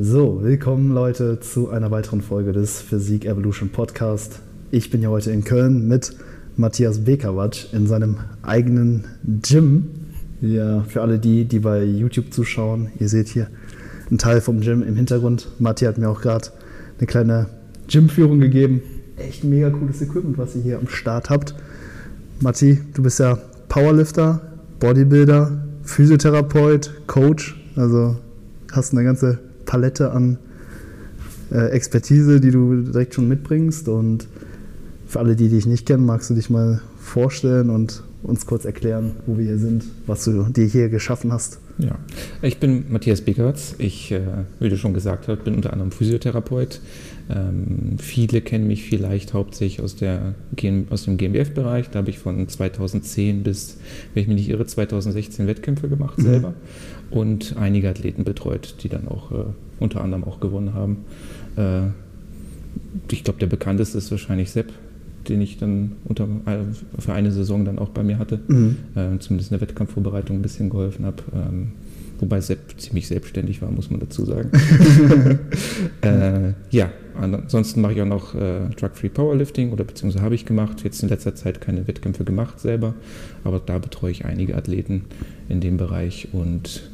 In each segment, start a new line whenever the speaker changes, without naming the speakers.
So, willkommen Leute zu einer weiteren Folge des Physik Evolution Podcast. Ich bin ja heute in Köln mit Matthias Bekawatsch in seinem eigenen Gym. Ja, für alle die, die bei YouTube zuschauen, ihr seht hier einen Teil vom Gym im Hintergrund. Matthias hat mir auch gerade eine kleine Gymführung gegeben. Echt mega cooles Equipment, was ihr hier am Start habt. Matti, du bist ja Powerlifter, Bodybuilder, Physiotherapeut, Coach. Also hast eine ganze Palette an äh, Expertise, die du direkt schon mitbringst. Und für alle, die dich nicht kennen, magst du dich mal vorstellen und uns kurz erklären, wo wir hier sind, was du dir hier geschaffen hast.
Ja, ich bin Matthias Beckertz. Ich, äh, wie du schon gesagt hast, bin unter anderem Physiotherapeut. Ähm, viele kennen mich vielleicht hauptsächlich aus, der, aus dem GmbF-Bereich. Da habe ich von 2010 bis, wenn ich mich nicht irre, 2016 Wettkämpfe gemacht mhm. selber und einige Athleten betreut, die dann auch äh, unter anderem auch gewonnen haben. Äh, ich glaube, der bekannteste ist wahrscheinlich Sepp, den ich dann unter, äh, für eine Saison dann auch bei mir hatte, mhm. äh, zumindest in der Wettkampfvorbereitung ein bisschen geholfen habe. Ähm, wobei Sepp ziemlich selbstständig war, muss man dazu sagen. äh, ja, ansonsten mache ich auch noch äh, Drug-Free Powerlifting oder beziehungsweise habe ich gemacht. Jetzt in letzter Zeit keine Wettkämpfe gemacht selber, aber da betreue ich einige Athleten in dem Bereich und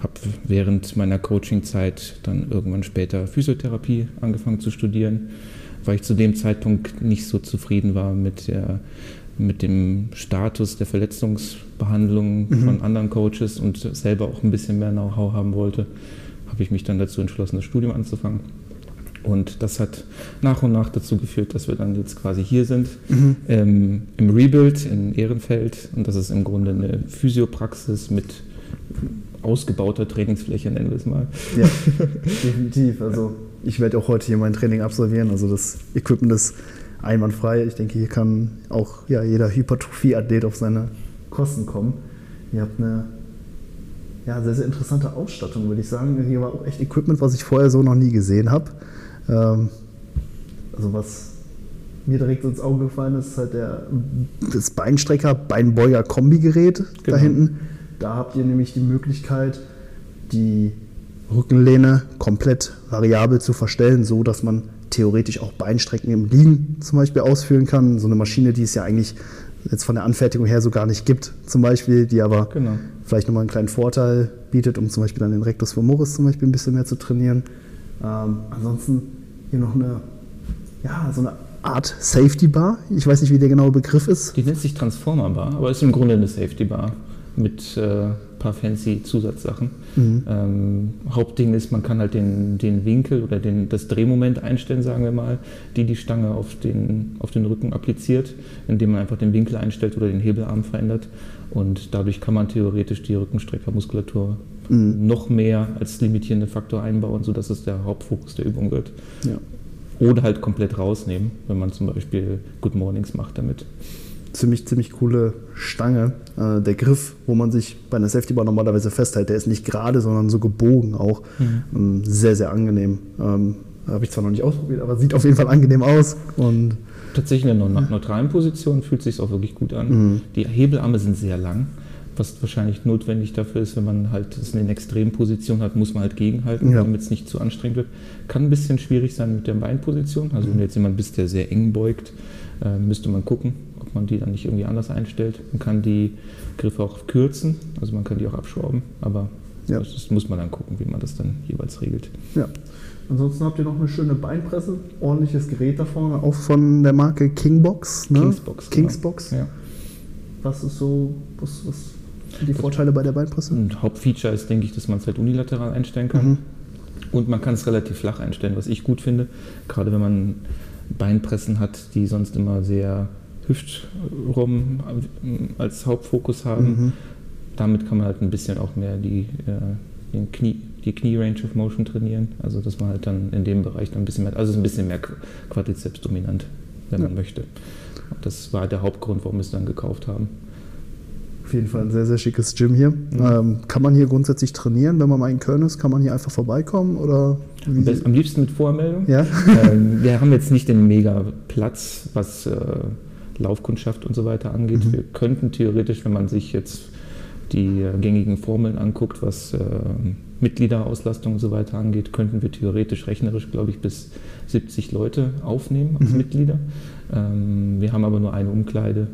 habe während meiner Coaching-Zeit dann irgendwann später Physiotherapie angefangen zu studieren, weil ich zu dem Zeitpunkt nicht so zufrieden war mit, der, mit dem Status der Verletzungsbehandlung mhm. von anderen Coaches und selber auch ein bisschen mehr Know-how haben wollte, habe ich mich dann dazu entschlossen, das Studium anzufangen. Und das hat nach und nach dazu geführt, dass wir dann jetzt quasi hier sind, mhm. ähm, im Rebuild in Ehrenfeld. Und das ist im Grunde eine Physiopraxis mit ausgebauter Trainingsfläche, nennen wir es mal.
Ja, definitiv. Also ich werde auch heute hier mein Training absolvieren. Also das Equipment ist einwandfrei. Ich denke, hier kann auch ja, jeder Hypertrophie-Athlet auf seine Kosten kommen. Ihr habt eine ja, sehr, sehr interessante Ausstattung, würde ich sagen. Hier war auch echt Equipment, was ich vorher so noch nie gesehen habe. Ähm, also was mir direkt ins Auge gefallen ist, ist halt der, das Beinstrecker, Beinbeuger-Kombigerät genau. da hinten. Da habt ihr nämlich die Möglichkeit, die Rückenlehne komplett variabel zu verstellen, so dass man theoretisch auch Beinstrecken im Liegen zum Beispiel ausführen kann. So eine Maschine, die es ja eigentlich jetzt von der Anfertigung her so gar nicht gibt, zum Beispiel, die aber genau. vielleicht nochmal einen kleinen Vorteil bietet, um zum Beispiel dann den Rectus femoris zum Beispiel ein bisschen mehr zu trainieren. Ähm, ansonsten hier noch eine, ja, so eine Art Safety Bar. Ich weiß nicht, wie der genaue Begriff ist.
Die nennt sich Transformer Bar, aber ist im Grunde eine Safety Bar mit äh, paar fancy Zusatzsachen. Mhm. Ähm, Hauptding ist, man kann halt den, den Winkel oder den, das Drehmoment einstellen, sagen wir mal, die die Stange auf den, auf den Rücken appliziert, indem man einfach den Winkel einstellt oder den Hebelarm verändert. Und dadurch kann man theoretisch die Rückenstreckermuskulatur mhm. noch mehr als limitierenden Faktor einbauen, sodass es der Hauptfokus der Übung wird. Ja. Oder halt komplett rausnehmen, wenn man zum Beispiel Good Mornings macht damit
ziemlich, ziemlich coole Stange. Äh, der Griff, wo man sich bei einer Safety Bar normalerweise festhält, der ist nicht gerade, sondern so gebogen auch. Mhm. Ähm, sehr, sehr angenehm. Ähm, Habe ich zwar noch nicht ausprobiert, aber sieht auf jeden Fall angenehm aus. Und
Tatsächlich in einer neutralen Position fühlt sich auch wirklich gut an. Mhm. Die Hebelarme sind sehr lang, was wahrscheinlich notwendig dafür ist, wenn man halt es in Extremposition hat, muss man halt gegenhalten, ja. damit es nicht zu anstrengend wird. Kann ein bisschen schwierig sein mit der Beinposition. Also wenn du jetzt jemand bist, der sehr eng beugt, äh, müsste man gucken, man die dann nicht irgendwie anders einstellt. Man kann die Griffe auch kürzen, also man kann die auch abschrauben, aber ja. das, muss man dann gucken, wie man das dann jeweils regelt.
Ja. Ansonsten habt ihr noch eine schöne Beinpresse, ordentliches Gerät da vorne, auch von der Marke Kingbox. Ne? Kingsbox. Genau. Kingsbox. Genau. Ja. Was ist so, was, was sind die das Vorteile bei der Beinpresse?
Ein Hauptfeature ist, denke ich, dass man es halt unilateral einstellen kann. Mhm. Und man kann es relativ flach einstellen, was ich gut finde. Gerade wenn man Beinpressen hat, die sonst immer sehr Hüftrum als Hauptfokus haben. Mhm. Damit kann man halt ein bisschen auch mehr die, äh, Knie, die Knie-Range of Motion trainieren. Also dass man halt dann in dem Bereich dann ein bisschen mehr, also ein bisschen mehr Quadrizeps dominant, wenn ja. man möchte. Das war der Hauptgrund, warum wir es dann gekauft haben.
Auf jeden Fall ein sehr, sehr schickes Gym hier. Mhm. Ähm, kann man hier grundsätzlich trainieren, wenn man mal in Köln ist? Kann man hier einfach vorbeikommen? Oder
am liebsten mit Voranmeldung. Ja? ähm, wir haben jetzt nicht den mega Platz, was äh, Laufkundschaft und so weiter angeht. Mhm. Wir könnten theoretisch, wenn man sich jetzt die äh, gängigen Formeln anguckt, was äh, Mitgliederauslastung und so weiter angeht, könnten wir theoretisch rechnerisch, glaube ich, bis 70 Leute aufnehmen als mhm. Mitglieder. Ähm, wir haben aber nur eine Umkleide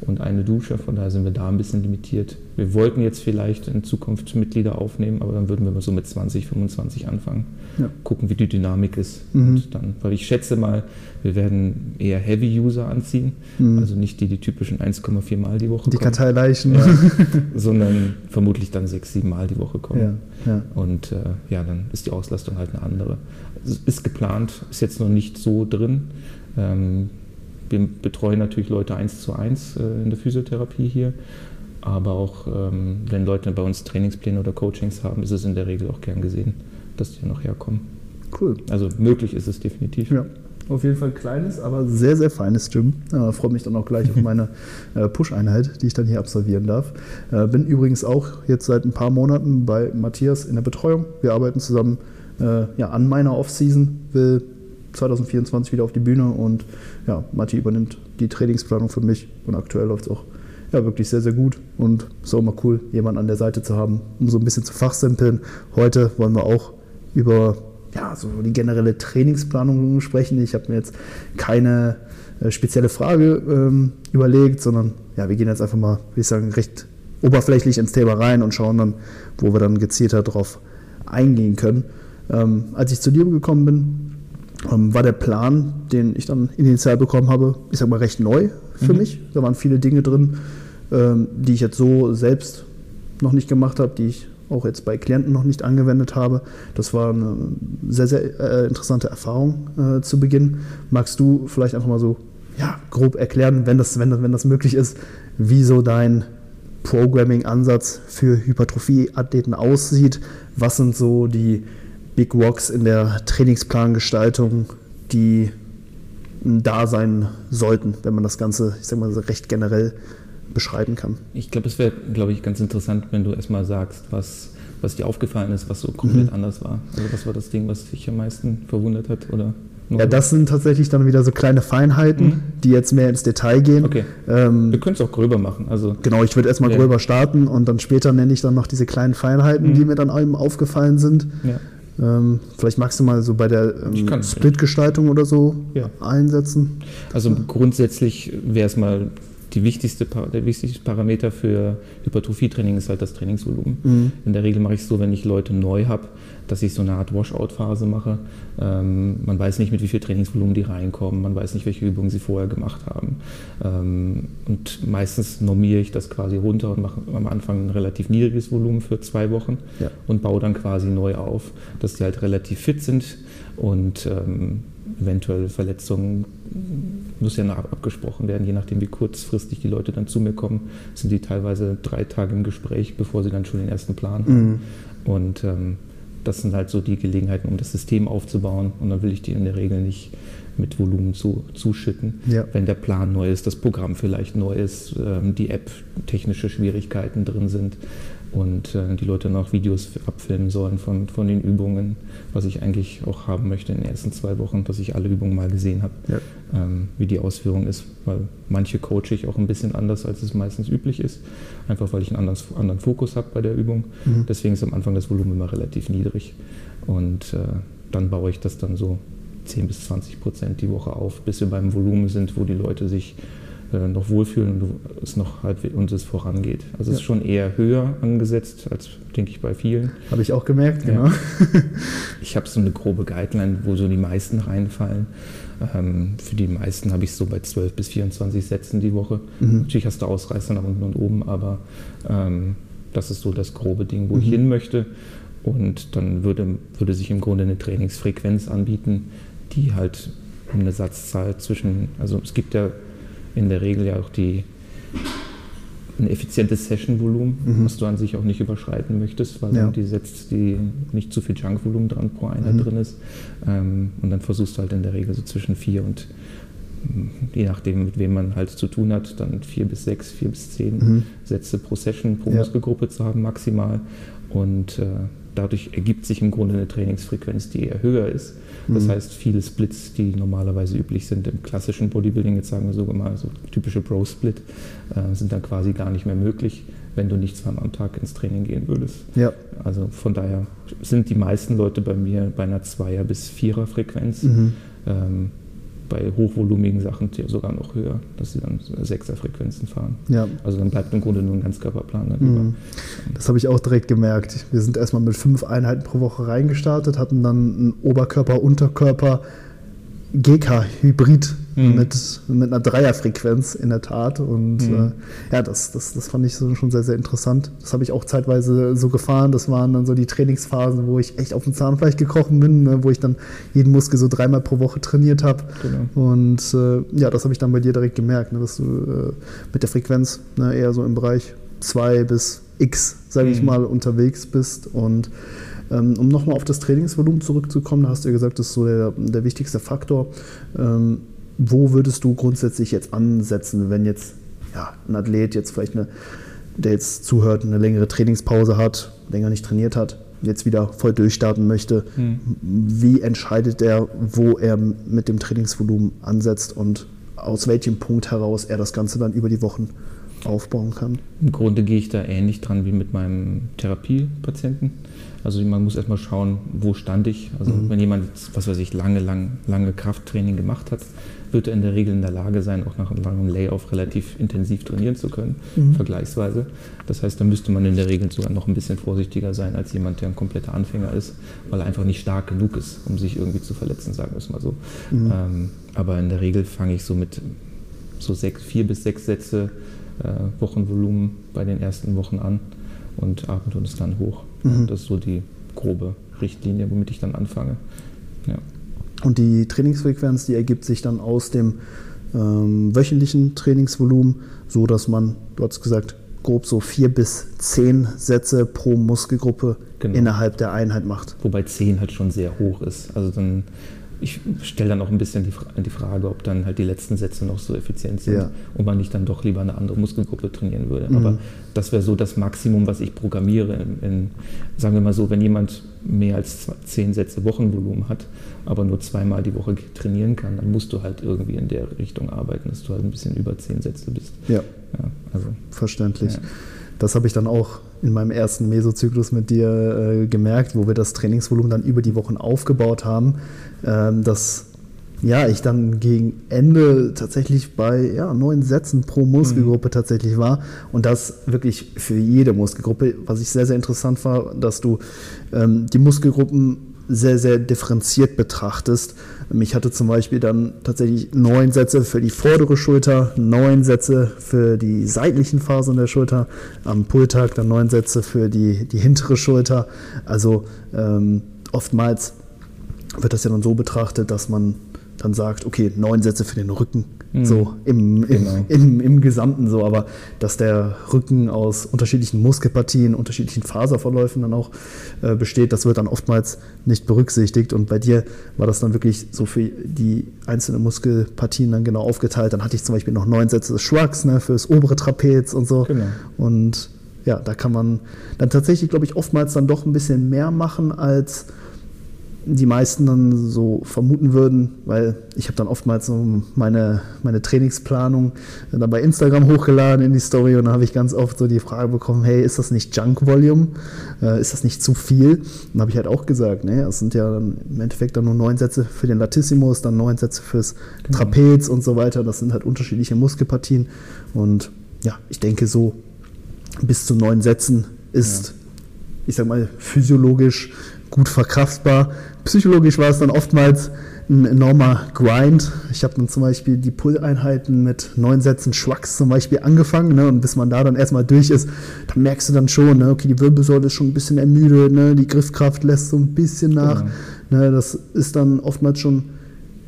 und eine Dusche, von daher sind wir da ein bisschen limitiert. Wir wollten jetzt vielleicht in Zukunft Mitglieder aufnehmen, aber dann würden wir so mit 20, 25 anfangen. Ja. Gucken, wie die Dynamik ist. Mhm. Und dann, weil ich schätze mal, wir werden eher Heavy-User anziehen, mhm. also nicht die, die typischen 1,4 Mal die Woche
die kommen. Die Karteileichen.
Ja, sondern vermutlich dann 6, 7 Mal die Woche kommen. Ja, Und äh, ja, dann ist die Auslastung halt eine andere. Also ist geplant, ist jetzt noch nicht so drin. Ähm, wir betreuen natürlich Leute eins zu eins äh, in der Physiotherapie hier. Aber auch ähm, wenn Leute bei uns Trainingspläne oder Coachings haben, ist es in der Regel auch gern gesehen, dass die noch herkommen.
Cool.
Also möglich ist es definitiv.
Ja. Auf jeden Fall kleines, aber sehr, sehr feines Gym. Äh, Freue mich dann auch gleich auf meine äh, Push-Einheit, die ich dann hier absolvieren darf. Äh, bin übrigens auch jetzt seit ein paar Monaten bei Matthias in der Betreuung. Wir arbeiten zusammen äh, ja, an meiner Off-Season, will 2024 wieder auf die Bühne und ja, Matti übernimmt die Trainingsplanung für mich und aktuell läuft es auch ja, wirklich sehr, sehr gut und ist auch immer cool, jemanden an der Seite zu haben, um so ein bisschen zu fachsimpeln. Heute wollen wir auch über ja, so die generelle Trainingsplanung sprechen. Ich habe mir jetzt keine äh, spezielle Frage ähm, überlegt, sondern ja, wir gehen jetzt einfach mal, würde ich sagen, recht oberflächlich ins Thema rein und schauen dann, wo wir dann gezielter darauf eingehen können. Ähm, als ich zu dir gekommen bin, war der Plan, den ich dann initial bekommen habe, ich sag mal recht neu für mhm. mich. Da waren viele Dinge drin, ähm, die ich jetzt so selbst noch nicht gemacht habe, die ich auch jetzt bei Klienten noch nicht angewendet habe. Das war eine sehr, sehr äh, interessante Erfahrung äh, zu Beginn. Magst du vielleicht einfach mal so ja, grob erklären, wenn das, wenn, das, wenn das möglich ist, wie so dein Programming-Ansatz für Hypertrophie-Athleten aussieht? Was sind so die Big Rocks in der Trainingsplangestaltung, die da sein sollten, wenn man das Ganze, ich sag mal, recht generell beschreiben kann.
Ich glaube, es wäre, glaube ich, ganz interessant, wenn du erstmal sagst, was, was dir aufgefallen ist, was so komplett mhm. anders war. Also was war das Ding, was dich am meisten verwundert hat? Oder
ja, das sind tatsächlich dann wieder so kleine Feinheiten, mhm. die jetzt mehr ins Detail gehen.
Okay. Ähm, Wir können es auch gröber machen. Also,
genau, ich würde erstmal ja. gröber starten und dann später nenne ich dann noch diese kleinen Feinheiten, mhm. die mir dann eben aufgefallen sind. Ja. Ähm, vielleicht magst du mal so bei der ähm, Split-Gestaltung oder so ja. einsetzen.
Also grundsätzlich wäre es mal die wichtigste, der wichtigste Parameter für Hypertrophietraining ist halt das Trainingsvolumen. Mhm. In der Regel mache ich es so, wenn ich Leute neu habe, dass ich so eine Art Washout-Phase mache. Ähm, man weiß nicht, mit wie viel Trainingsvolumen die reinkommen, man weiß nicht, welche Übungen sie vorher gemacht haben. Ähm, und meistens normiere ich das quasi runter und mache am Anfang ein relativ niedriges Volumen für zwei Wochen ja. und baue dann quasi neu auf, dass die halt relativ fit sind und ähm, eventuell Verletzungen muss ja noch abgesprochen werden, je nachdem, wie kurzfristig die Leute dann zu mir kommen, sind die teilweise drei Tage im Gespräch, bevor sie dann schon den ersten Plan haben. Mhm. Und ähm, das sind halt so die Gelegenheiten, um das System aufzubauen. Und dann will ich die in der Regel nicht mit Volumen zu, zuschütten. Ja. Wenn der Plan neu ist, das Programm vielleicht neu ist, ähm, die App technische Schwierigkeiten drin sind und äh, die Leute noch Videos abfilmen sollen von, von den Übungen, was ich eigentlich auch haben möchte in den ersten zwei Wochen, dass ich alle Übungen mal gesehen habe, ja. ähm, wie die Ausführung ist, weil manche coache ich auch ein bisschen anders, als es meistens üblich ist, einfach weil ich einen anderen, anderen Fokus habe bei der Übung. Mhm. Deswegen ist am Anfang das Volumen immer relativ niedrig und äh, dann baue ich das dann so 10 bis 20 Prozent die Woche auf, bis wir beim Volumen sind, wo die Leute sich äh, noch wohlfühlen und es noch halt und es vorangeht. Also ja. es ist schon eher höher angesetzt als, denke ich, bei vielen.
Habe ich auch gemerkt, genau.
ich habe so eine grobe Guideline, wo so die meisten reinfallen. Ähm, für die meisten habe ich so bei 12 bis 24 Sätzen die Woche. Mhm. Natürlich hast du Ausreißer nach unten und oben, aber ähm, das ist so das grobe Ding, wo mhm. ich hin möchte. Und dann würde, würde sich im Grunde eine Trainingsfrequenz anbieten, die halt eine Satzzahl zwischen, also es gibt ja in der Regel ja auch die, ein effizientes Session-Volumen, mhm. was du an sich auch nicht überschreiten möchtest, weil ja. die setzt die nicht zu viel Junk-Volumen dran pro Einheit mhm. drin ist. Ähm, und dann versuchst du halt in der Regel so zwischen vier und je nachdem, mit wem man halt zu tun hat, dann vier bis sechs, vier bis zehn mhm. Sätze pro Session, pro ja. Muskelgruppe zu haben maximal. Und äh, dadurch ergibt sich im Grunde eine Trainingsfrequenz, die eher höher ist. Das mhm. heißt, viele Splits, die normalerweise üblich sind im klassischen Bodybuilding, jetzt sagen wir sogar mal so typische Bro-Split, äh, sind dann quasi gar nicht mehr möglich, wenn du nicht zweimal am Tag ins Training gehen würdest. Ja. Also von daher sind die meisten Leute bei mir bei einer Zweier- bis Vierer-Frequenz. Mhm. Ähm, bei hochvolumigen Sachen sogar noch höher, dass sie dann Sechser-Frequenzen fahren. Ja. Also dann bleibt im Grunde nur ein Ganzkörperplan dann mhm.
Das habe ich auch direkt gemerkt. Wir sind erstmal mit fünf Einheiten pro Woche reingestartet, hatten dann einen Oberkörper, Unterkörper, GK-Hybrid mhm. mit, mit einer Dreierfrequenz in der Tat. Und mhm. äh, ja, das, das, das fand ich so schon sehr, sehr interessant. Das habe ich auch zeitweise so gefahren. Das waren dann so die Trainingsphasen, wo ich echt auf dem Zahnfleisch gekrochen bin, ne, wo ich dann jeden Muskel so dreimal pro Woche trainiert habe. Genau. Und äh, ja, das habe ich dann bei dir direkt gemerkt, ne, dass du äh, mit der Frequenz ne, eher so im Bereich 2 bis X, sage ich mhm. mal, unterwegs bist. Und ähm, um nochmal auf das Trainingsvolumen zurückzukommen, da hast du ja gesagt, das ist so der, der wichtigste Faktor. Ähm, wo würdest du grundsätzlich jetzt ansetzen, wenn jetzt ja, ein Athlet jetzt vielleicht eine, der jetzt zuhört, eine längere Trainingspause hat, länger nicht trainiert hat, jetzt wieder voll durchstarten möchte, hm. wie entscheidet er, wo er mit dem Trainingsvolumen ansetzt und aus welchem Punkt heraus er das Ganze dann über die Wochen aufbauen kann?
Im Grunde gehe ich da ähnlich dran wie mit meinem Therapiepatienten. Also man muss erstmal schauen, wo stand ich. Also mhm. wenn jemand, was weiß ich, lange, lang, lange Krafttraining gemacht hat, wird er in der Regel in der Lage sein, auch nach einem langen Layoff relativ intensiv trainieren zu können, mhm. vergleichsweise. Das heißt, da müsste man in der Regel sogar noch ein bisschen vorsichtiger sein als jemand, der ein kompletter Anfänger ist, weil er einfach nicht stark genug ist, um sich irgendwie zu verletzen, sagen wir es mal so. Mhm. Ähm, aber in der Regel fange ich so mit so sechs, vier bis sechs Sätze Wochenvolumen bei den ersten Wochen an und arbeite es dann hoch. Mhm. Das ist so die grobe Richtlinie, womit ich dann anfange. Ja.
Und die Trainingsfrequenz, die ergibt sich dann aus dem ähm, wöchentlichen Trainingsvolumen, so dass man, du hast gesagt, grob so vier bis zehn Sätze pro Muskelgruppe genau. innerhalb der Einheit macht.
Wobei zehn halt schon sehr hoch ist. Also dann ich stelle dann auch ein bisschen die, die, Frage, ob dann halt die letzten Sätze noch so effizient sind ja. und man nicht dann doch lieber eine andere Muskelgruppe trainieren würde. Mhm. Aber das wäre so das Maximum, was ich programmiere. In, in, sagen wir mal so, wenn jemand mehr als zehn Sätze Wochenvolumen hat, aber nur zweimal die Woche trainieren kann, dann musst du halt irgendwie in der Richtung arbeiten, dass du halt ein bisschen über zehn Sätze bist.
Ja, ja also verständlich. Ja. Das habe ich dann auch in meinem ersten Mesozyklus mit dir äh, gemerkt, wo wir das Trainingsvolumen dann über die Wochen aufgebaut haben, ähm, dass ja, ich dann gegen Ende tatsächlich bei ja, neun Sätzen pro Muskelgruppe mhm. tatsächlich war. Und das wirklich für jede Muskelgruppe. Was ich sehr, sehr interessant war, dass du ähm, die Muskelgruppen sehr, sehr differenziert betrachtest. Ich hatte zum Beispiel dann tatsächlich neun Sätze für die vordere Schulter, neun Sätze für die seitlichen Phasen der Schulter, am Pulltag dann neun Sätze für die, die hintere Schulter. Also ähm, oftmals wird das ja dann so betrachtet, dass man dann sagt, okay, neun Sätze für den Rücken, mhm. so im, im, genau. im, im, Gesamten so, aber dass der Rücken aus unterschiedlichen Muskelpartien, unterschiedlichen Faserverläufen dann auch äh, besteht, das wird dann oftmals nicht berücksichtigt und bei dir war das dann wirklich so für die einzelnen Muskelpartien dann genau aufgeteilt. Dann hatte ich zum Beispiel noch neun Sätze des Shrugs ne, fürs obere Trapez und so genau. und ja, da kann man dann tatsächlich, glaube ich, oftmals dann doch ein bisschen mehr machen als die meisten dann so vermuten würden, weil ich habe dann oftmals so meine, meine Trainingsplanung dann bei Instagram hochgeladen in die Story und dann habe ich ganz oft so die Frage bekommen, hey, ist das nicht Junk Volume? Äh, ist das nicht zu viel? Dann habe ich halt auch gesagt, ne, es sind ja dann im Endeffekt dann nur neun Sätze für den Latissimus, dann neun Sätze fürs genau. Trapez und so weiter. Das sind halt unterschiedliche Muskelpartien und ja, ich denke so bis zu neun Sätzen ist, ja. ich sag mal, physiologisch gut verkraftbar. Psychologisch war es dann oftmals ein enormer Grind. Ich habe dann zum Beispiel die Pull-Einheiten mit neun Sätzen Schwachs zum Beispiel angefangen. Ne? Und bis man da dann erstmal durch ist, dann merkst du dann schon, ne? okay, die Wirbelsäule ist schon ein bisschen ermüdet, ne? die Griffkraft lässt so ein bisschen nach. Genau. Ne? Das ist dann oftmals schon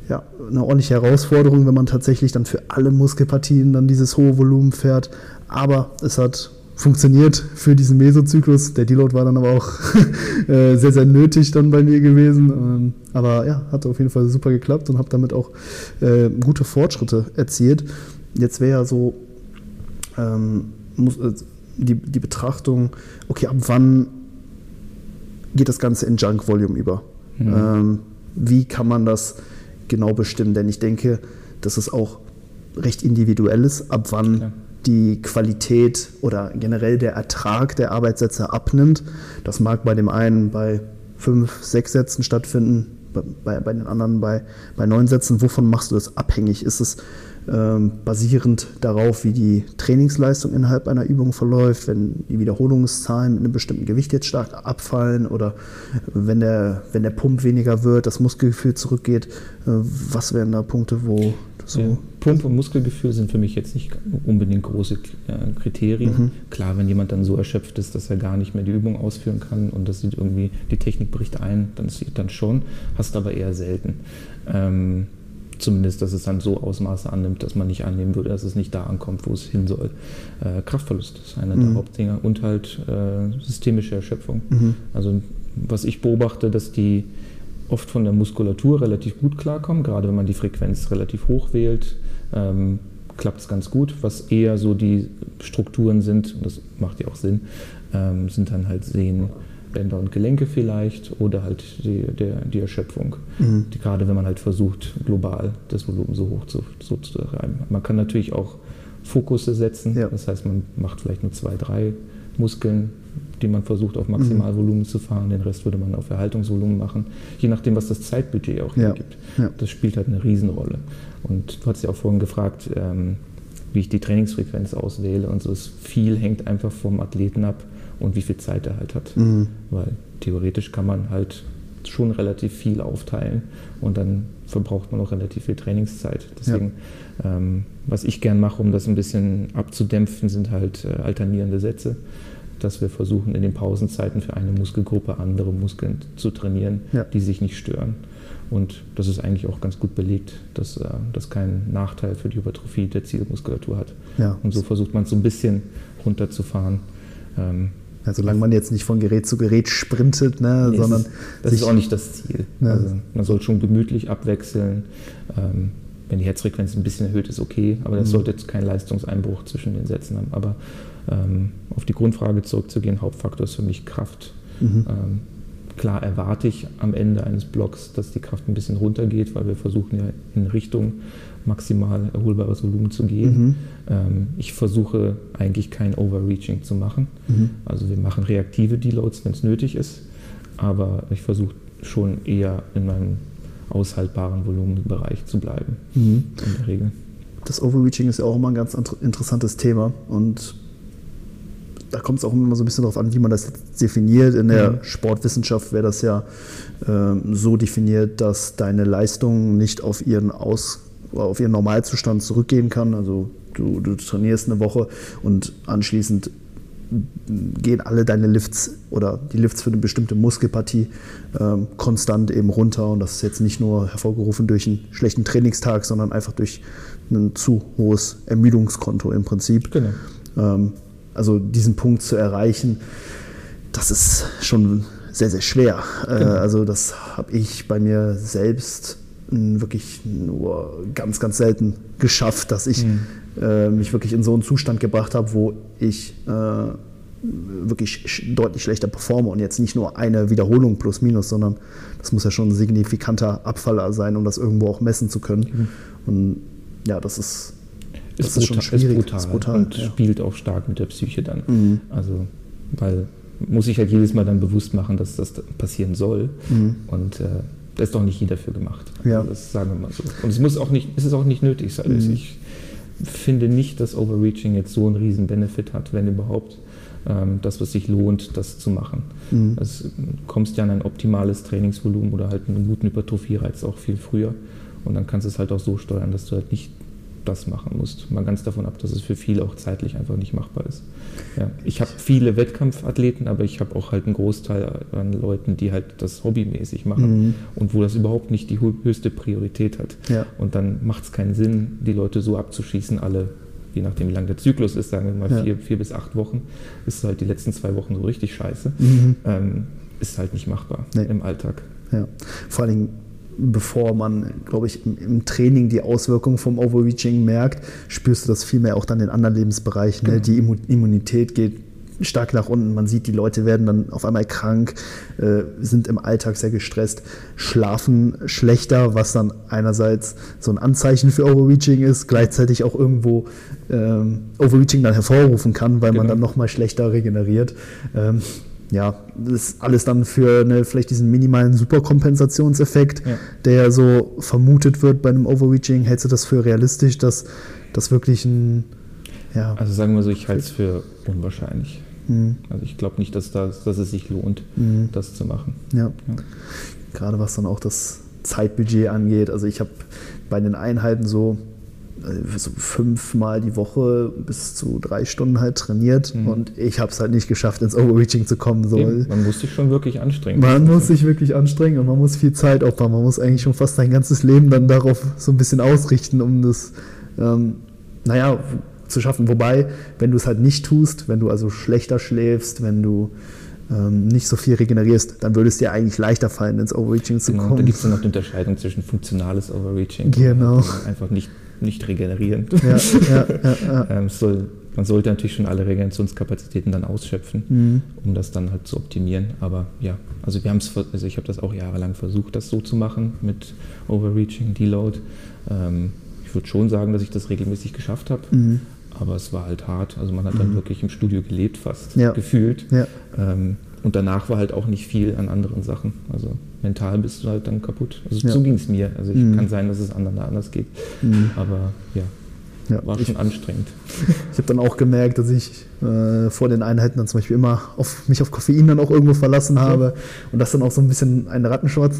ja, eine ordentliche Herausforderung, wenn man tatsächlich dann für alle Muskelpartien dann dieses hohe Volumen fährt. Aber es hat funktioniert für diesen Mesozyklus. Der Deload war dann aber auch äh, sehr, sehr nötig dann bei mir gewesen. Ähm, aber ja, hat auf jeden Fall super geklappt und habe damit auch äh, gute Fortschritte erzielt. Jetzt wäre ja so ähm, äh, die, die Betrachtung, okay, ab wann geht das Ganze in Junk Volume über. Mhm. Ähm, wie kann man das genau bestimmen? Denn ich denke, dass es auch recht individuell ist, ab wann Klar. Die Qualität oder generell der Ertrag der Arbeitssätze abnimmt. Das mag bei dem einen bei fünf, sechs Sätzen stattfinden, bei, bei den anderen bei, bei neun Sätzen. Wovon machst du das abhängig? Ist es ähm, basierend darauf, wie die Trainingsleistung innerhalb einer Übung verläuft, wenn die Wiederholungszahlen mit einem bestimmten Gewicht jetzt stark abfallen oder wenn der, wenn der Pump weniger wird, das Muskelgefühl zurückgeht. Äh, was wären da Punkte, wo
so. Ja, Pump und Muskelgefühl sind für mich jetzt nicht unbedingt große äh, Kriterien. Mhm. Klar, wenn jemand dann so erschöpft ist, dass er gar nicht mehr die Übung ausführen kann und das sieht irgendwie die Technik bricht ein, dann sieht dann schon, hast aber eher selten. Ähm, zumindest, dass es dann so Ausmaße annimmt, dass man nicht annehmen würde, dass es nicht da ankommt, wo es hin soll. Äh, Kraftverlust ist einer mhm. der Hauptdinger und halt äh, systemische Erschöpfung. Mhm. Also was ich beobachte, dass die oft von der Muskulatur relativ gut klarkommen, gerade wenn man die Frequenz relativ hoch wählt. Ähm, klappt es ganz gut. Was eher so die Strukturen sind, und das macht ja auch Sinn, ähm, sind dann halt Sehnen, Bänder und Gelenke vielleicht oder halt die, der, die Erschöpfung. Mhm. Die, gerade wenn man halt versucht, global das Volumen so hoch zu, so zu treiben. Man kann natürlich auch Fokusse setzen, ja. das heißt, man macht vielleicht nur zwei, drei Muskeln, die man versucht auf Maximalvolumen mhm. zu fahren, den Rest würde man auf Erhaltungsvolumen machen, je nachdem, was das Zeitbudget auch ja. hergibt. Ja. Das spielt halt eine Riesenrolle. Und du hast ja auch vorhin gefragt, ähm, wie ich die Trainingsfrequenz auswähle und so. Ist viel hängt einfach vom Athleten ab und wie viel Zeit er halt hat. Mhm. Weil theoretisch kann man halt schon relativ viel aufteilen und dann verbraucht man auch relativ viel Trainingszeit. Deswegen, ja. ähm, was ich gern mache, um das ein bisschen abzudämpfen, sind halt äh, alternierende Sätze, dass wir versuchen, in den Pausenzeiten für eine Muskelgruppe andere Muskeln zu trainieren, ja. die sich nicht stören. Und das ist eigentlich auch ganz gut belegt, dass äh, das keinen Nachteil für die Hypertrophie der Zielmuskulatur hat. Ja. Und so versucht man es so ein bisschen runterzufahren.
Ähm, ja, solange man jetzt nicht von Gerät zu Gerät sprintet, ne, nee, sondern.
Das ist auch nicht das Ziel. Ja. Also man soll schon gemütlich abwechseln. Ähm, wenn die Herzfrequenz ein bisschen erhöht ist, okay, aber das mhm. sollte jetzt keinen Leistungseinbruch zwischen den Sätzen haben. Aber ähm, auf die Grundfrage zurückzugehen, Hauptfaktor ist für mich Kraft. Mhm. Ähm, klar erwarte ich am Ende eines Blocks, dass die Kraft ein bisschen runtergeht, weil wir versuchen ja in Richtung maximal erholbares Volumen zu gehen. Mhm. Ähm, ich versuche eigentlich kein Overreaching zu machen. Mhm. Also wir machen reaktive Deloads, wenn es nötig ist, aber ich versuche schon eher in meinem aushaltbaren Volumenbereich zu bleiben, mhm. in der Regel.
Das Overreaching ist ja auch immer ein ganz interessantes Thema und da kommt es auch immer so ein bisschen darauf an, wie man das definiert. In der mhm. Sportwissenschaft wäre das ja äh, so definiert, dass deine Leistung nicht auf ihren Aus auf ihren Normalzustand zurückgehen kann. Also du, du trainierst eine Woche und anschließend gehen alle deine Lifts oder die Lifts für eine bestimmte Muskelpartie ähm, konstant eben runter. Und das ist jetzt nicht nur hervorgerufen durch einen schlechten Trainingstag, sondern einfach durch ein zu hohes Ermüdungskonto im Prinzip. Genau. Ähm, also diesen Punkt zu erreichen, das ist schon sehr, sehr schwer. Äh, genau. also das habe ich bei mir selbst wirklich nur ganz, ganz selten geschafft, dass ich mhm. äh, mich wirklich in so einen Zustand gebracht habe, wo ich äh, wirklich deutlich schlechter performe und jetzt nicht nur eine Wiederholung plus minus, sondern das muss ja schon ein signifikanter Abfall sein, um das irgendwo auch messen zu können. Mhm. Und ja, das ist,
das ist, ist schon schwierig. Ist brutal, ist brutal und ja. spielt auch stark mit der Psyche dann. Mhm. Also, weil muss ich halt jedes Mal dann bewusst machen, dass das passieren soll. Mhm. Und äh, da ist doch nicht jeder für gemacht. Ja. Also das sagen wir mal so. Und es muss auch nicht, es ist auch nicht nötig. Also mhm. Ich finde nicht, dass Overreaching jetzt so einen riesen Benefit hat, wenn überhaupt ähm, das, was sich lohnt, das zu machen. Mhm. Also, du kommst ja an ein optimales Trainingsvolumen oder halt einen guten Hypertrophie-Reiz auch viel früher. Und dann kannst du es halt auch so steuern, dass du halt nicht das machen musst. Mal ganz davon ab, dass es für viele auch zeitlich einfach nicht machbar ist. Ja. Ich habe viele Wettkampfathleten, aber ich habe auch halt einen Großteil an Leuten, die halt das hobbymäßig machen mhm. und wo das überhaupt nicht die höchste Priorität hat. Ja. Und dann macht es keinen Sinn, die Leute so abzuschießen, alle je nachdem, wie lang der Zyklus ist, sagen wir mal ja. vier, vier bis acht Wochen, ist halt die letzten zwei Wochen so richtig scheiße. Mhm. Ähm, ist halt nicht machbar nee. im Alltag.
Ja. Vor allen Dingen bevor man, glaube ich, im, Training die Auswirkungen vom Overreaching merkt, spürst du das vielmehr auch dann in anderen Lebensbereichen. Ne? Genau. Ne? Die Immunität geht stark nach unten. Man sieht, die Leute werden dann auf einmal krank, äh, sind im Alltag sehr gestresst, schlafen schlechter, was dann einerseits so ein Anzeichen für Overreaching ist, gleichzeitig auch irgendwo ähm, Overreaching dann hervorrufen kann, weil genau. man dann nochmal schlechter regeneriert. Ähm, ja, das ist alles dann für eine, vielleicht diesen minimalen Superkompensationseffekt, ja. der so vermutet wird bei einem Overreaching. Hältst du das für realistisch, dass das wirklich ein.
Ja. Also sagen wir so, ich halte es für unwahrscheinlich. Mhm. Also ich glaube nicht, dass, das, dass es sich lohnt, mhm. das zu machen.
Ja. ja. Gerade was dann auch das Zeitbudget angeht. Also ich habe bei den Einheiten so so fünfmal die Woche bis zu drei Stunden halt trainiert mhm. und ich habe es halt nicht geschafft, ins Overreaching zu kommen. So.
man muss sich schon wirklich anstrengen.
Man muss sich wirklich anstrengen und man muss viel Zeit opfern. Man muss eigentlich schon fast sein ganzes Leben dann darauf so ein bisschen ausrichten, um das, ähm, naja, zu schaffen. Wobei, wenn du es halt nicht tust, wenn du also schlechter schläfst, wenn du ähm, nicht so viel regenerierst, dann würde es dir eigentlich leichter fallen, ins Overreaching zu
genau,
kommen.
Da gibt es dann noch die Unterscheidung zwischen funktionales Overreaching
genau.
und einfach nicht nicht regenerieren.
Ja, ja, ja,
ähm, soll, man sollte natürlich schon alle Regenerationskapazitäten dann ausschöpfen, mhm. um das dann halt zu optimieren. Aber ja, also wir haben es, also ich habe das auch jahrelang versucht, das so zu machen mit Overreaching, Deload. Ähm, ich würde schon sagen, dass ich das regelmäßig geschafft habe. Mhm. Aber es war halt hart. Also man hat dann mhm. wirklich im Studio gelebt, fast gefühlt. Ähm, und danach war halt auch nicht viel an anderen Sachen. Also mental bist du halt dann kaputt. Also ja. so ging es mir. Also ich, mhm. kann sein, dass es anderen anders geht. Mhm. Aber ja, ja, war schon anstrengend.
Ich habe dann auch gemerkt, dass ich äh, vor den Einheiten dann zum Beispiel immer auf, mich auf Koffein dann auch irgendwo verlassen habe und das dann auch so ein bisschen einen Rattenschwanz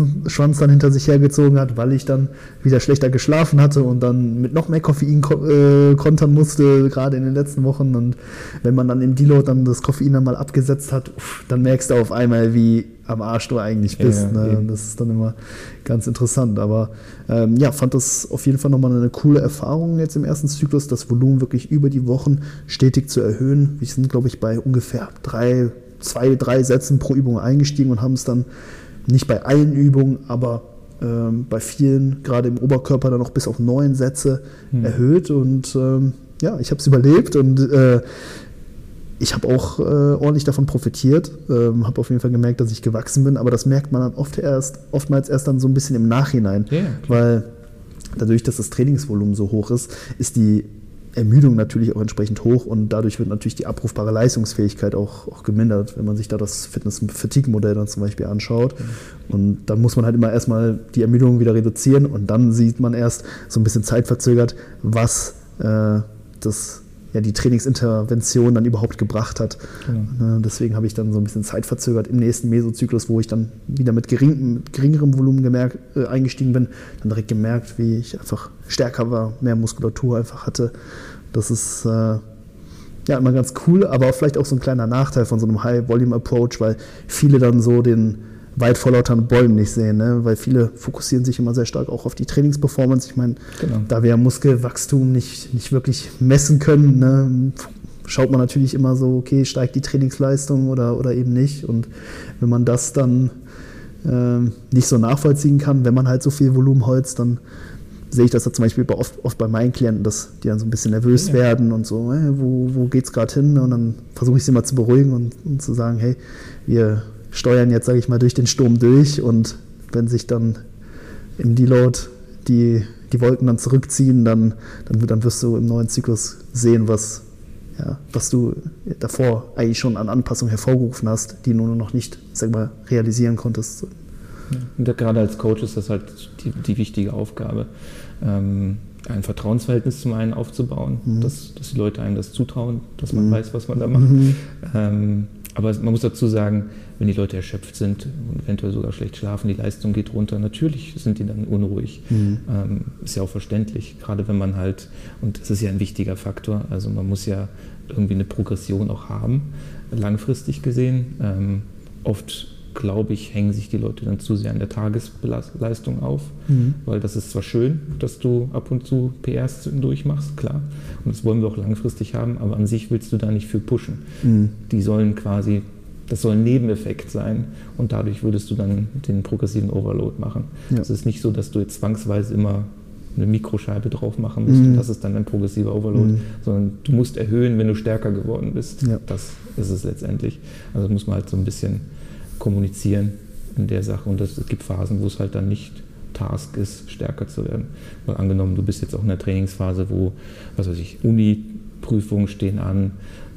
dann hinter sich hergezogen hat, weil ich dann wieder schlechter geschlafen hatte und dann mit noch mehr Koffein ko äh, kontern musste, gerade in den letzten Wochen. Und wenn man dann im Deload dann das Koffein dann mal abgesetzt hat, uff, dann merkst du auf einmal, wie am Arsch du eigentlich bist. Ja, ne? Das ist dann immer ganz interessant. Aber ähm, ja, fand das auf jeden Fall nochmal eine coole Erfahrung jetzt im ersten Zyklus, das Volumen wirklich über die Wochen stetig zu erhöhen. Wir sind, glaube ich, bei ungefähr drei, zwei, drei Sätzen pro Übung eingestiegen und haben es dann nicht bei allen Übungen, aber ähm, bei vielen, gerade im Oberkörper, dann noch bis auf neun Sätze hm. erhöht. Und ähm, ja, ich habe es überlebt und äh, ich habe auch äh, ordentlich davon profitiert, ähm, habe auf jeden Fall gemerkt, dass ich gewachsen bin, aber das merkt man dann oft erst, oftmals erst dann so ein bisschen im Nachhinein, yeah, weil dadurch, dass das Trainingsvolumen so hoch ist, ist die Ermüdung natürlich auch entsprechend hoch und dadurch wird natürlich die abrufbare Leistungsfähigkeit auch, auch gemindert, wenn man sich da das Fitness-Fatigue-Modell dann zum Beispiel anschaut. Und dann muss man halt immer erstmal die Ermüdung wieder reduzieren und dann sieht man erst so ein bisschen zeitverzögert, was äh, das ja, die Trainingsintervention dann überhaupt gebracht hat. Genau. Deswegen habe ich dann so ein bisschen Zeit verzögert im nächsten Mesozyklus, wo ich dann wieder mit, gering, mit geringerem Volumen gemerkt, äh, eingestiegen bin, dann direkt gemerkt, wie ich einfach stärker war, mehr Muskulatur einfach hatte. Das ist äh, ja immer ganz cool, aber vielleicht auch so ein kleiner Nachteil von so einem High-Volume-Approach, weil viele dann so den weit vor lauter Bäumen nicht sehen, ne? weil viele fokussieren sich immer sehr stark auch auf die Trainingsperformance. Ich meine, genau. da wir Muskelwachstum nicht, nicht wirklich messen können, ne? schaut man natürlich immer so, okay, steigt die Trainingsleistung oder, oder eben nicht. Und wenn man das dann äh, nicht so nachvollziehen kann, wenn man halt so viel Volumen holzt, dann sehe ich das ja zum Beispiel oft, oft bei meinen Klienten, dass die dann so ein bisschen nervös ja. werden und so, hey, wo, wo es gerade hin? Und dann versuche ich sie mal zu beruhigen und, und zu sagen, hey, wir steuern jetzt, sage ich mal, durch den Sturm durch und wenn sich dann im Deload die, die Wolken dann zurückziehen, dann, dann, dann wirst du im neuen Zyklus sehen, was, ja, was du davor eigentlich schon an Anpassungen hervorgerufen hast, die du nur noch nicht, sag mal, realisieren konntest.
Und gerade als Coach ist das halt die, die wichtige Aufgabe, ähm, ein Vertrauensverhältnis zum einen aufzubauen, mhm. dass, dass die Leute einem das zutrauen, dass man mhm. weiß, was man da macht. Mhm. Ähm, aber man muss dazu sagen, wenn die Leute erschöpft sind und eventuell sogar schlecht schlafen, die Leistung geht runter, natürlich sind die dann unruhig. Mhm. Ähm, ist ja auch verständlich, gerade wenn man halt, und das ist ja ein wichtiger Faktor, also man muss ja irgendwie eine Progression auch haben, langfristig gesehen. Ähm, oft glaube ich, hängen sich die Leute dann zu sehr an der Tagesleistung auf, mhm. weil das ist zwar schön, dass du ab und zu PRs durchmachst, klar, und das wollen wir auch langfristig haben, aber an sich willst du da nicht für pushen. Mhm. Die sollen quasi, das soll ein Nebeneffekt sein und dadurch würdest du dann den progressiven Overload machen. Es ja. ist nicht so, dass du jetzt zwangsweise immer eine Mikroscheibe drauf machen musst
Mhm.
und das ist dann ein progressiver Overload,
Mhm.
sondern du musst erhöhen, wenn du stärker geworden bist.
Ja.
Das ist es letztendlich. Also muss man halt so ein bisschen kommunizieren in der Sache und das, es gibt Phasen, wo es halt dann nicht Task ist, stärker zu werden. Weil angenommen, du bist jetzt auch in der Trainingsphase, wo, was weiß ich, Uni-Prüfungen stehen an,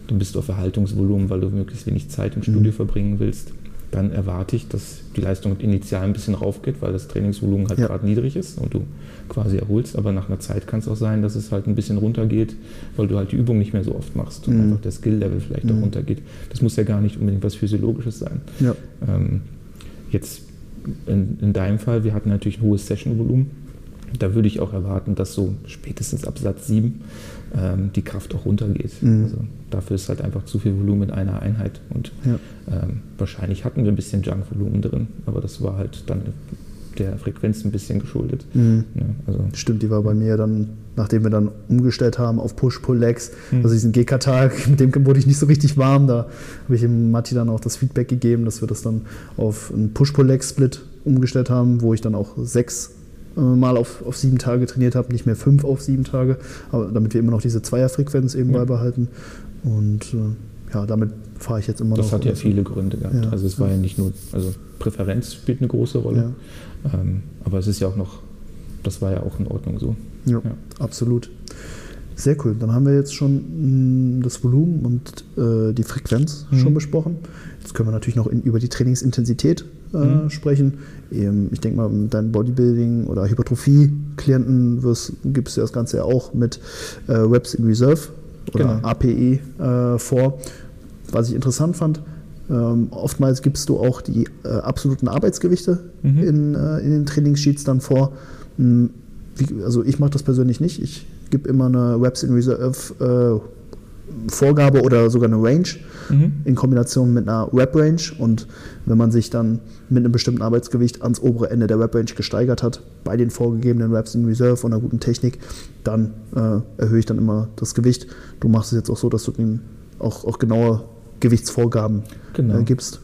du bist auf Erhaltungsvolumen, weil du möglichst wenig Zeit im Studio
Mhm.
verbringen willst, dann erwarte ich, dass die Leistung initial ein bisschen raufgeht, weil das Trainingsvolumen halt
Ja.
gerade niedrig ist und du quasi erholst. Aber nach einer Zeit kann es auch sein, dass es halt ein bisschen runtergeht, weil du halt die Übung nicht mehr so oft machst und
Mhm.
einfach der Skill-Level vielleicht auch
Mhm.
runtergeht. Das muss ja gar nicht unbedingt was Physiologisches sein.
Ja.
Ähm, jetzt in, in deinem Fall, wir hatten natürlich ein hohes Session-Volumen. Da würde ich auch erwarten, dass so spätestens ab Satz 7 ähm, die Kraft auch runtergeht.
Mhm.
Also dafür ist halt einfach zu viel Volumen in einer Einheit. Und
Ja.
ähm, wahrscheinlich hatten wir ein bisschen Junk-Volumen drin, aber das war halt dann der Frequenz ein bisschen geschuldet.
Mhm.
Ja, also,
Stimmt, die war bei mir dann, nachdem wir dann umgestellt haben auf Push-Pull-Legs,
Mhm.
also diesen GK-Tag, mit dem wurde ich nicht so richtig warm. Da habe ich dem Matti dann auch das Feedback gegeben, dass wir das dann auf einen Push-Pull-Leg-Split umgestellt haben, wo ich dann auch sechs Mal auf, auf sieben Tage trainiert habe, nicht mehr fünf auf sieben Tage, aber damit wir immer noch diese Zweierfrequenz eben
Ja.
beibehalten. Und äh, ja, damit fahre ich jetzt immer
das
noch.
hat ja
Also,
viele Gründe gehabt.
Ja.
Also es war ja nicht nur, also Präferenz spielt eine große Rolle, ähm, aber es ist ja auch noch, das war ja auch in Ordnung so.
ja, absolut. Sehr cool. Dann haben wir jetzt schon mh, das Volumen und äh, die Frequenz
Mhm.
schon besprochen. Jetzt können wir natürlich noch in, über die Trainingsintensität äh,
Mhm.
sprechen. Ähm, ich denke mal, mit deinen Bodybuilding- oder Hypertrophie-Klienten gibst du das Ganze ja auch mit äh, Reps in Reserve oder
Genau.
APE äh, vor. Was ich interessant fand, ähm, oftmals gibst du auch die äh, absoluten Arbeitsgewichte
Mhm.
in, äh, in den Trainingssheets dann vor. Hm, wie, also ich mache das persönlich nicht. Ich gebe immer eine Reps in Reserve äh, Vorgabe oder sogar eine Range
Mhm.
in Kombination mit einer Rep-Range. Und wenn man sich dann mit einem bestimmten Arbeitsgewicht ans obere Ende der Rep-Range gesteigert hat, bei den vorgegebenen Reps in Reserve und einer guten Technik, dann äh, erhöhe ich dann immer das Gewicht. Du machst es jetzt auch so, dass du den auch, auch genaue Gewichtsvorgaben
Genau.
äh, gibst.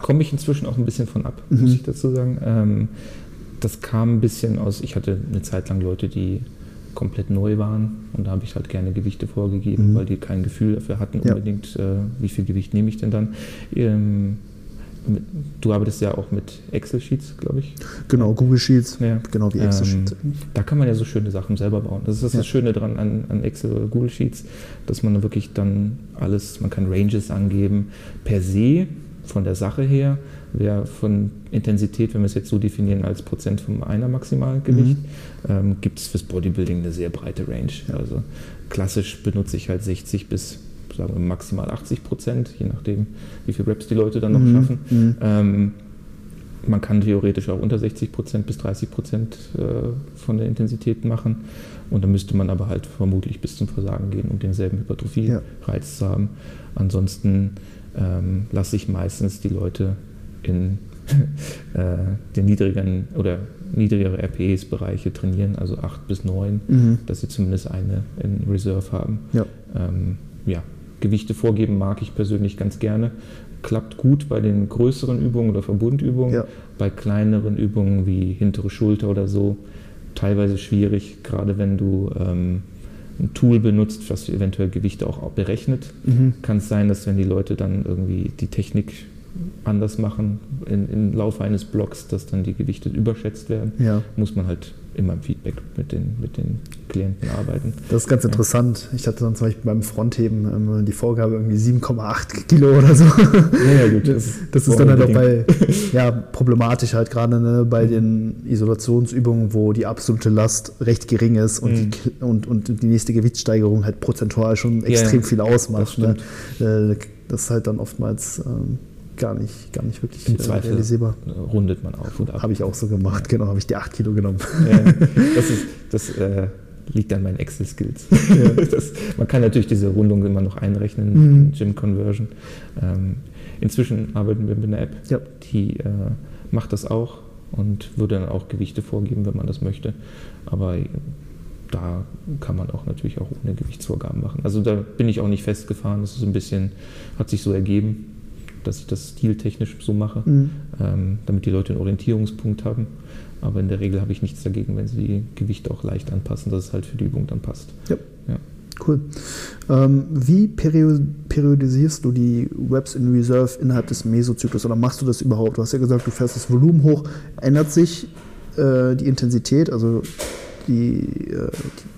komme ich inzwischen auch ein bisschen von ab,
Mhm.
muss ich dazu sagen. Ähm, das kam ein bisschen aus, ich hatte eine Zeit lang Leute, die komplett neu waren und da habe ich halt gerne Gewichte vorgegeben,
Mhm.
weil die kein Gefühl dafür hatten
Ja.
unbedingt, äh, wie viel Gewicht nehme ich denn dann. Ähm, mit, du arbeitest ja auch mit Excel-Sheets, glaube ich.
Genau, Google Sheets,
Ja.
genau wie Excel
Ähm. Da kann man ja so schöne Sachen selber bauen. Das ist das,
Ja.
Schöne dran an, an Excel oder Google Sheets, dass man wirklich dann alles, man kann Ranges angeben. Per se, von der Sache her, wäre von Intensität, wenn wir es jetzt so definieren als Prozent vom einer Maximalgewicht, ähm, gibt es fürs Bodybuilding eine sehr breite Range.
Ja.
Also klassisch benutze ich halt 60 bis sagen wir maximal 80 Prozent, je nachdem, wie viel Reps die Leute dann noch
Mhm.
schaffen.
Mhm.
Ähm, man kann theoretisch auch unter 60 Prozent bis 30 Prozent äh, von der Intensität machen. Und dann müsste man aber halt vermutlich bis zum Versagen gehen, um denselben Hypertrophie-Reiz zu haben. Ansonsten ähm, lasse ich meistens die Leute in äh, den niedrigeren oder niedrigere RPEs-Bereiche trainieren, also 8 bis 9,
Mhm.
dass sie zumindest eine in Reserve haben.
Ja.
Ähm, ja, Gewichte vorgeben mag ich persönlich ganz gerne. Klappt gut bei den größeren Übungen oder Verbundübungen.
Ja.
Bei kleineren Übungen wie hintere Schulter oder so teilweise schwierig, gerade wenn du ähm, ein Tool benutzt, was eventuell Gewichte auch berechnet.
Mhm.
Kann es sein, dass wenn die Leute dann irgendwie die Technik anders machen in, im Laufe eines Blocks, dass dann die Gewichte überschätzt werden.
Ja.
Muss man halt immer im Feedback mit den, mit den Klienten arbeiten.
Das ist ganz interessant. Ich hatte dann zum Beispiel beim Frontheben ähm, die Vorgabe irgendwie 7,8 Kilo oder so.
Ja, gut,
Das, das ist dann halt auch bei, ja, problematisch halt gerade ne, bei den Isolationsübungen, wo die absolute Last recht gering ist und,
Mhm.
die, und, und die nächste Gewichtssteigerung halt prozentual schon
Ja,
extrem
ja.
viel ausmacht.
Das
Ne? Äh, Das ist halt dann oftmals ähm, gar, nicht, gar nicht wirklich
Im
äh,
Zweifel
realisierbar.
rundet man auf und ab.
Habe ich auch so gemacht, genau, habe ich die 8 Kilo genommen.
Ja, das ist, das äh, liegt an meinen Excel-Skills. Das- Man kann natürlich diese Rundung immer noch einrechnen,
Mhm.
Gym Conversion. Ähm, inzwischen arbeiten wir mit einer App,
Ja.
die äh, macht das auch und würde dann auch Gewichte vorgeben, wenn man das möchte. Aber da kann man auch natürlich auch ohne Gewichtsvorgaben machen. Also da bin ich auch nicht festgefahren. Das ist ein bisschen, hat sich so ergeben. Dass ich das stiltechnisch so mache,
Mhm.
ähm, damit die Leute einen Orientierungspunkt haben. Aber in der Regel habe ich nichts dagegen, wenn sie die Gewichte auch leicht anpassen, dass es halt für die Übung dann passt.
Ja.
Ja.
Cool. Ähm, wie perio periodisierst du die Reps in Reserve innerhalb des Mesozyklus oder machst du das überhaupt? Du hast ja gesagt, du fährst das Volumen hoch. Ändert sich äh, die Intensität, also die, äh,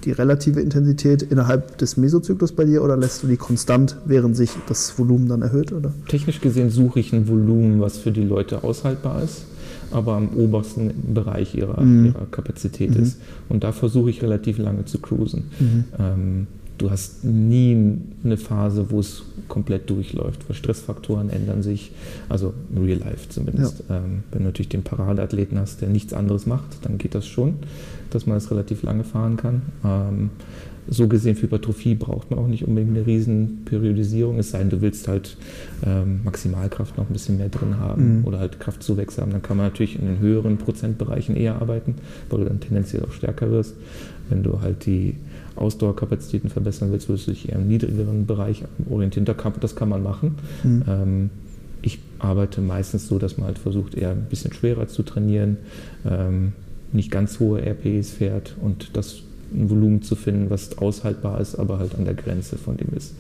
die, relative Intensität innerhalb des Mesozyklus bei dir oder lässt du die konstant, während sich das Volumen dann erhöht? Oder?
Technisch gesehen suche ich ein Volumen, was für die Leute aushaltbar ist, aber am obersten Bereich ihrer,
Mhm.
ihrer Kapazität
Mhm.
ist. Und da versuche ich relativ lange zu cruisen.
Mhm.
Ähm, du hast nie eine Phase, wo es komplett durchläuft, weil Stressfaktoren ändern sich, also im Real Life zumindest. Ähm, wenn du natürlich den Paradeathleten hast, der nichts anderes macht, dann geht das schon, dass man es relativ lange fahren kann. Ähm, so gesehen für Hypertrophie braucht man auch nicht unbedingt eine riesen Periodisierung, es sei denn, du willst halt ähm, Maximalkraft noch ein bisschen mehr drin haben
Mhm.
oder halt Kraftzuwächse haben, dann kann man natürlich in den höheren Prozentbereichen eher arbeiten, weil du dann tendenziell auch stärker wirst. Wenn du halt die Ausdauerkapazitäten verbessern willst, würdest du dich eher im niedrigeren Bereich orientieren. Da kann, das kann man machen.
Mhm.
Ähm, ich arbeite meistens so, dass man halt versucht, eher ein bisschen schwerer zu trainieren, ähm, nicht ganz hohe RPEs fährt und das ein Volumen zu finden, was aushaltbar ist, aber halt an der Grenze von dem ist,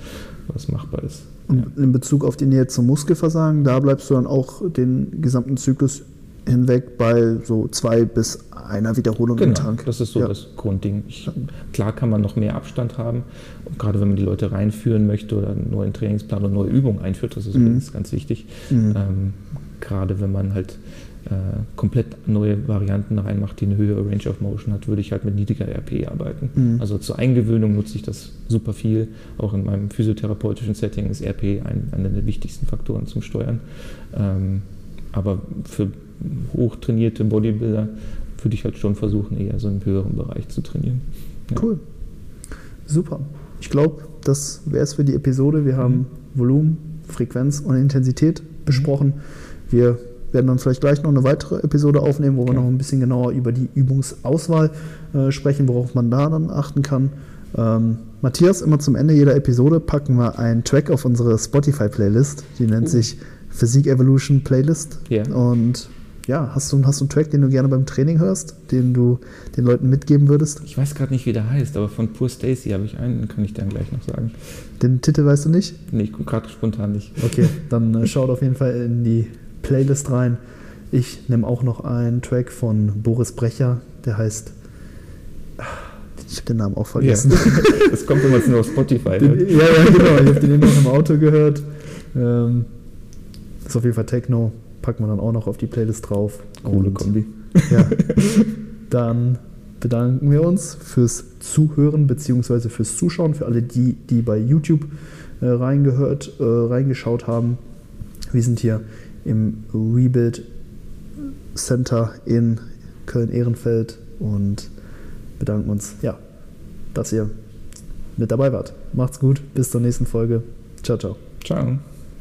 was machbar ist.
Und in Bezug auf die Nähe zum Muskelversagen, da bleibst du dann auch den gesamten Zyklus hinweg bei so zwei bis einer Wiederholung im
Genau,
Tank.
das ist so
Ja.
das Grundding. Ich, klar kann man noch mehr Abstand haben, und gerade wenn man die Leute reinführen möchte oder einen neuen Trainingsplan oder neue Übungen einführt, das ist
Mhm.
ganz wichtig.
Mhm.
Ähm, gerade wenn man halt komplett neue Varianten reinmacht, die eine höhere Range of Motion hat, würde ich halt mit niedriger RP arbeiten.
Mhm.
Also zur Eingewöhnung nutze ich das super viel. Auch in meinem physiotherapeutischen Setting ist RP ein, einer der wichtigsten Faktoren zum Steuern. Ähm, aber für hochtrainierte Bodybuilder würde ich halt schon versuchen, eher so im höheren Bereich zu trainieren. Ja.
Cool. Super. Ich glaube, das wäre es für die Episode. Wir haben Volumen, Frequenz und Intensität besprochen. Wir werden dann vielleicht gleich noch eine weitere Episode aufnehmen, wo wir
Okay.
noch ein bisschen genauer über die Übungsauswahl äh, sprechen, worauf man da dann achten kann. Ähm, Matthias, immer zum Ende jeder Episode packen wir einen Track auf unsere Spotify-Playlist. Die nennt
Oh.
sich Physik Evolution Playlist.
Ja.
Und ja, hast du, hast du einen Track, den du gerne beim Training hörst, den du den Leuten mitgeben würdest?
Ich weiß gerade nicht, wie der heißt, aber von Poor Stacy habe ich einen, den kann ich dann gleich noch sagen.
Den Titel weißt du nicht?
Nee, ich komme gerade spontan nicht.
Okay, dann äh, schaut auf jeden Fall in die Playlist rein. Ich nehme auch noch einen Track von Boris Brecher, der heißt. Ich habe den Namen auch vergessen.
Ja. Das kommt, wenn man es nur auf Spotify
Den,
hört.
ja, ja, genau. Ich habe den eben noch im Auto gehört. Ähm, ist auf jeden Fall Techno. Packen wir dann auch noch auf die Playlist drauf.
Coole Kombi.
Ja. Dann bedanken wir uns fürs Zuhören bzw. fürs Zuschauen, für alle die, die bei YouTube äh, reingehört, äh, reingeschaut haben. Wir sind hier im Rebuild Center in Köln-Ehrenfeld und bedanken uns, ja, dass ihr mit dabei wart. Macht's gut, bis zur nächsten Folge. Ciao, ciao.
Ciao.